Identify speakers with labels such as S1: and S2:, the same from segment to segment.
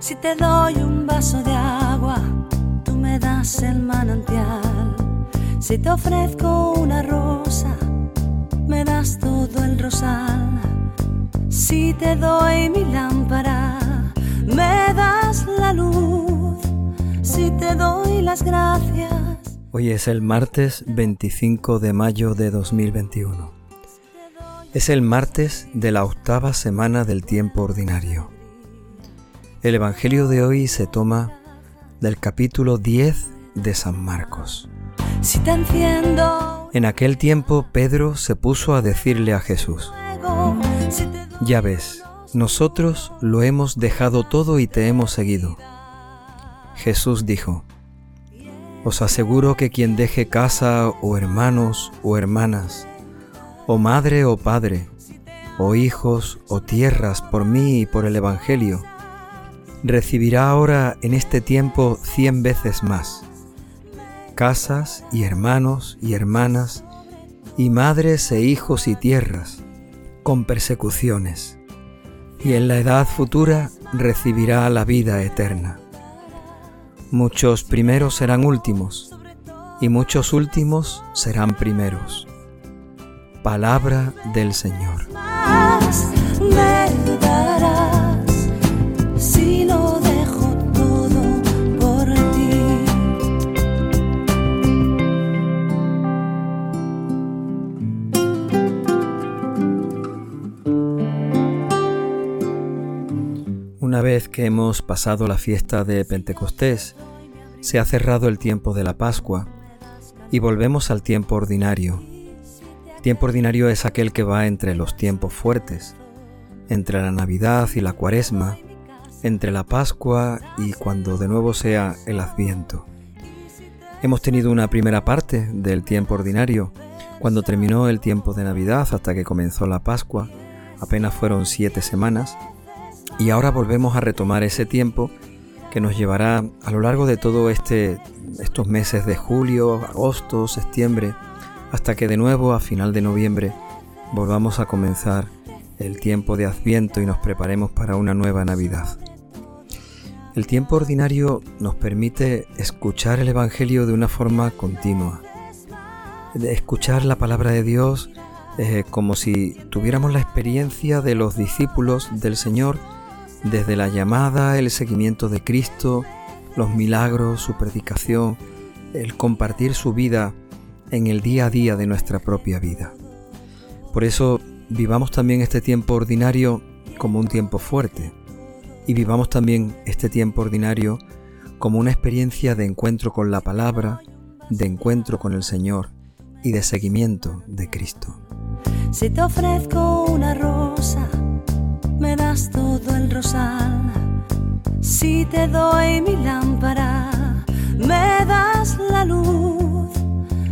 S1: Si te doy un vaso de agua, tú me das el manantial. Si te ofrezco una rosa, me das todo el rosal. Si te doy mi lámpara, me das la luz. Si te doy las gracias.
S2: Hoy es el martes 25 de mayo de 2021. Es el martes de la octava semana del tiempo ordinario. El Evangelio de hoy se toma del capítulo 10 de San Marcos.
S1: Si te enciendo
S2: En aquel tiempo Pedro se puso a decirle a Jesús,
S1: si doy
S2: Ya ves, nosotros lo hemos dejado todo y te hemos seguido. Jesús dijo, Os aseguro que quien deje casa o hermanos o hermanas, o madre o padre, o hijos o tierras por mí y por el Evangelio, recibirá ahora en este tiempo cien veces más. Casas y hermanos y hermanas, y madres e hijos y tierras, con persecuciones, y en la edad futura recibirá la vida eterna. Muchos primeros serán últimos, y muchos últimos serán primeros. Palabra del Señor. Vez que hemos pasado la fiesta de Pentecostés, se ha cerrado el tiempo de la Pascua y volvemos al tiempo ordinario. Tiempo ordinario es aquel que va entre los tiempos fuertes, entre la Navidad y la Cuaresma, entre la Pascua y cuando de nuevo sea el Adviento. Hemos tenido una primera parte del tiempo ordinario, cuando terminó el tiempo de Navidad hasta que comenzó la Pascua, apenas fueron siete semanas, y ahora volvemos a retomar ese tiempo que nos llevará a lo largo de todo este estos meses de julio, agosto, septiembre, hasta que de nuevo a final de noviembre volvamos a comenzar el tiempo de Adviento y nos preparemos para una nueva Navidad. El tiempo ordinario nos permite escuchar el Evangelio de una forma continua, de escuchar la palabra de Dios eh, como si tuviéramos la experiencia de los discípulos del Señor desde la llamada, el seguimiento de Cristo, los milagros, su predicación, el compartir su vida en el día a día de nuestra propia vida. Por eso vivamos también este tiempo ordinario como un tiempo fuerte y vivamos también este tiempo ordinario como una experiencia de encuentro con la palabra, de encuentro con el Señor y de seguimiento de Cristo.
S1: Si te ofrezco una rosa, me das todo el rosal. Si te doy mi lámpara, me das la luz.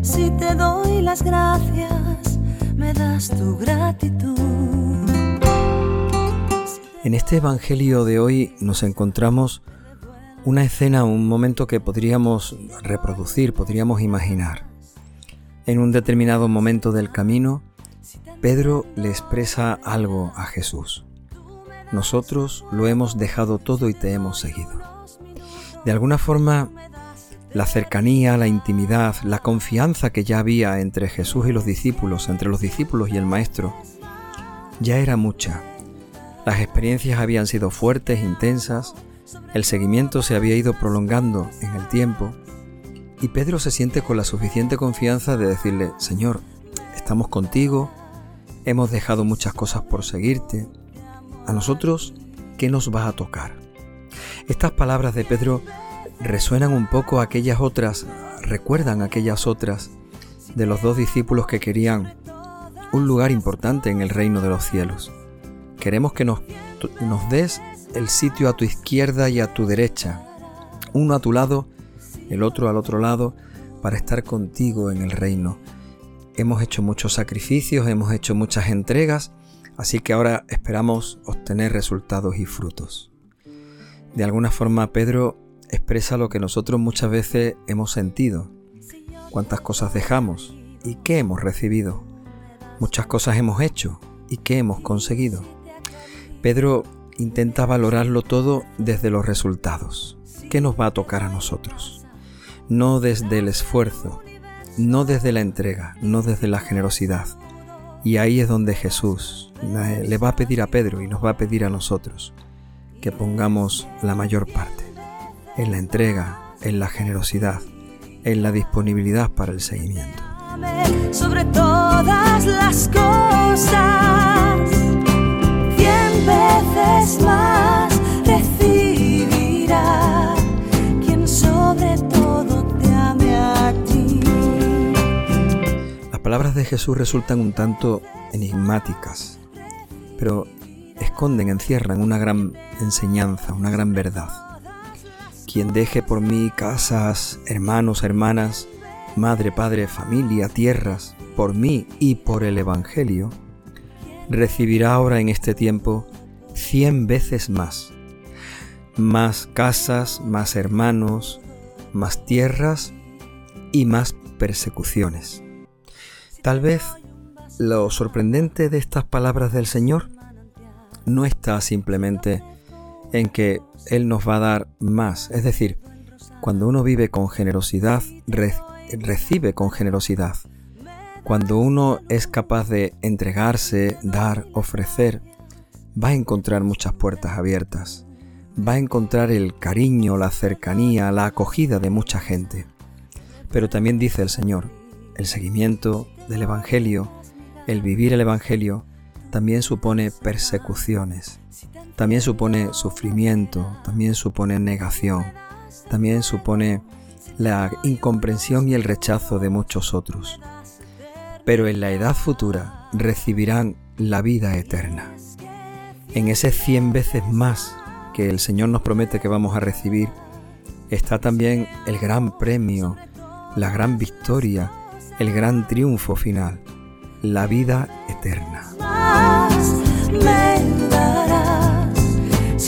S1: Si te doy las gracias, me das tu gratitud.
S2: En este Evangelio de hoy nos encontramos una escena, un momento que podríamos reproducir, podríamos imaginar. En un determinado momento del camino, Pedro le expresa algo a Jesús. Nosotros lo hemos dejado todo y te hemos seguido. De alguna forma, la cercanía, la intimidad, la confianza que ya había entre Jesús y los discípulos, entre los discípulos y el Maestro, ya era mucha. Las experiencias habían sido fuertes, intensas, el seguimiento se había ido prolongando en el tiempo, y Pedro se siente con la suficiente confianza de decirle, Señor, estamos contigo, hemos dejado muchas cosas por seguirte, a nosotros, ¿qué nos va a tocar? Estas palabras de Pedro resuenan un poco a aquellas otras, recuerdan aquellas otras de los dos discípulos que querían un lugar importante en el reino de los cielos. Queremos que nos, nos des el sitio a tu izquierda y a tu derecha, uno a tu lado, el otro al otro lado, para estar contigo en el reino. Hemos hecho muchos sacrificios, hemos hecho muchas entregas, así que ahora esperamos obtener resultados y frutos. De alguna forma Pedro expresa lo que nosotros muchas veces hemos sentido. ¿Cuántas cosas dejamos? ¿Y qué hemos recibido? Muchas cosas hemos hecho. ¿Y qué hemos conseguido? Pedro intenta valorarlo todo desde los resultados. ¿Qué nos va a tocar a nosotros? No desde el esfuerzo, no desde la entrega, no desde la generosidad. Y ahí es donde Jesús le va a pedir a Pedro y nos va a pedir a nosotros que pongamos la mayor parte en la entrega, en la generosidad, en la disponibilidad para el seguimiento.
S1: Sobre todas las cosas,
S2: de Jesús resultan un tanto enigmáticas, pero esconden, encierran una gran enseñanza, una gran verdad quien deje por mí casas, hermanos, hermanas, madre, padre, familia, tierras, por mí y por el Evangelio, recibirá ahora en este tiempo cien veces más. Más casas, más hermanos, más tierras y más persecuciones. Tal vez lo sorprendente de estas palabras del Señor no está simplemente en que Él nos va a dar más. Es decir, cuando uno vive con generosidad, recibe con generosidad. Cuando uno es capaz de entregarse, dar, ofrecer, va a encontrar muchas puertas abiertas. Va a encontrar el cariño, la cercanía, la acogida de mucha gente. Pero también dice el Señor, el seguimiento del Evangelio, el vivir el Evangelio, también supone persecuciones, también supone sufrimiento, también supone negación, también supone la incomprensión y el rechazo de muchos otros. Pero en la edad futura recibirán la vida eterna. En ese cien veces más que el Señor nos promete que vamos a recibir, está también el gran premio, la gran victoria, el gran triunfo final, la vida eterna.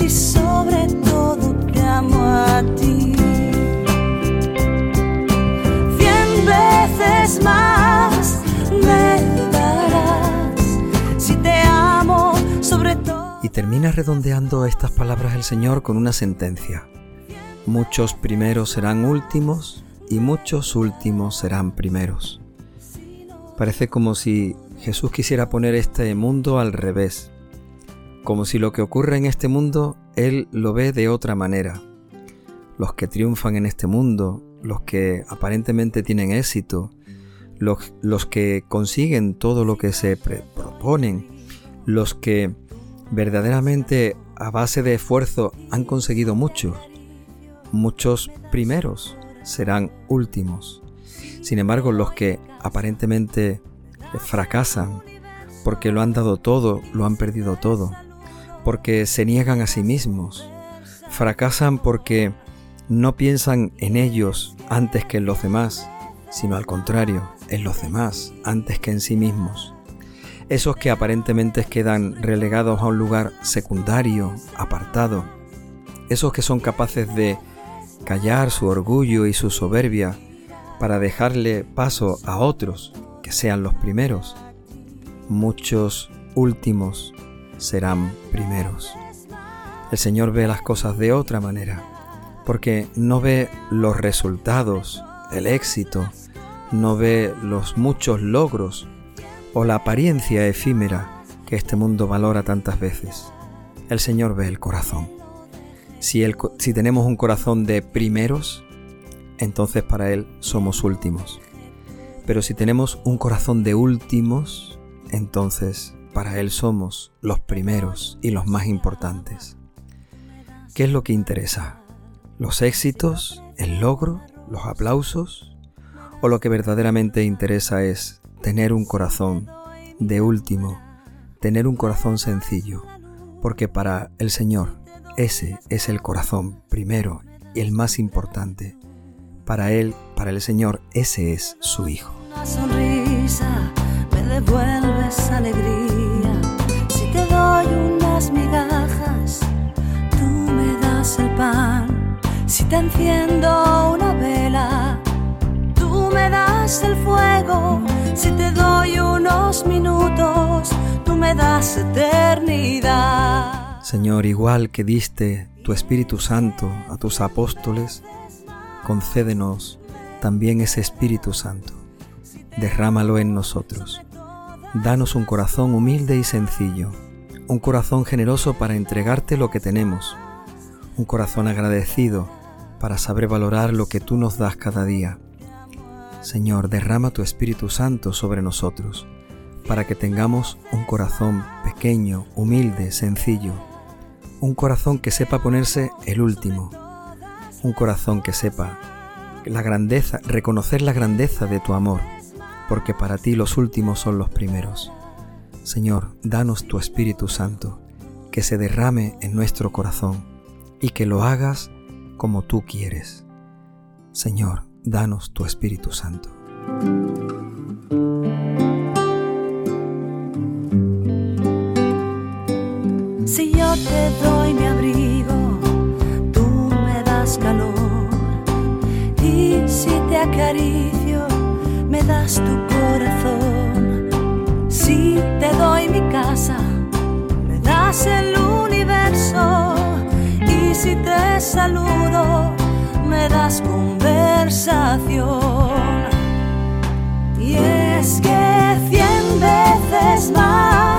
S1: sobre todo te amo a ti. Cien veces más me darás si te amo sobre todo.
S2: Y termina redondeando estas palabras el Señor con una sentencia. Muchos primeros serán últimos y muchos últimos serán primeros. Parece como si Jesús quisiera poner este mundo al revés como si lo que ocurre en este mundo Él lo ve de otra manera. Los que triunfan en este mundo, los que aparentemente tienen éxito, los, los que consiguen todo lo que se proponen, los que verdaderamente a base de esfuerzo han conseguido mucho, muchos primeros serán últimos. Sin embargo, los que aparentemente fracasan porque lo han dado todo, lo han perdido todo, porque se niegan a sí mismos, fracasan porque no piensan en ellos antes que en los demás, sino al contrario, en los demás antes que en sí mismos. Esos que aparentemente quedan relegados a un lugar secundario, apartado, esos que son capaces de callar su orgullo y su soberbia para dejarle paso a otros que sean los primeros. Muchos últimos serán primeros. El Señor ve las cosas de otra manera, porque no ve los resultados, el éxito, no ve los muchos logros o la apariencia efímera que este mundo valora tantas veces. El Señor ve el corazón. Si, si tenemos un corazón de primeros, entonces para Él somos últimos. Pero si tenemos un corazón de últimos, entonces para Él somos los primeros y los más importantes. ¿Qué es lo que interesa? ¿Los éxitos, el logro, los aplausos? ¿O lo que verdaderamente interesa es tener un corazón de último, tener un corazón sencillo? Porque para el Señor ese es el corazón primero y el más importante. Para Él, para el Señor, ese es su Hijo.
S1: Una sonrisa me devuelves alegría. Si te doy unas migajas, tú me das el pan. Si te enciendo una vela, tú me das el fuego. Si te doy unos minutos, tú me das eternidad.
S2: Señor, igual que diste tu Espíritu Santo a tus apóstoles, concédenos también ese Espíritu Santo. Derrámalo en nosotros. Danos un corazón humilde y sencillo, un corazón generoso para entregarte lo que tenemos, un corazón agradecido para saber valorar lo que tú nos das cada día. Señor, derrama tu Espíritu Santo sobre nosotros, para que tengamos un corazón pequeño, humilde, sencillo, un corazón que sepa ponerse el último, un corazón que sepa la grandeza, reconocer la grandeza de tu amor, porque para ti los últimos son los primeros. Señor, danos tu Espíritu Santo, que se derrame en nuestro corazón y que lo hagas como tú quieres. Señor, danos tu Espíritu Santo.
S1: Acaricio, me das tu corazón. Si te doy mi casa, me das el universo. Y si te saludo, me das conversación. Y es que cien veces más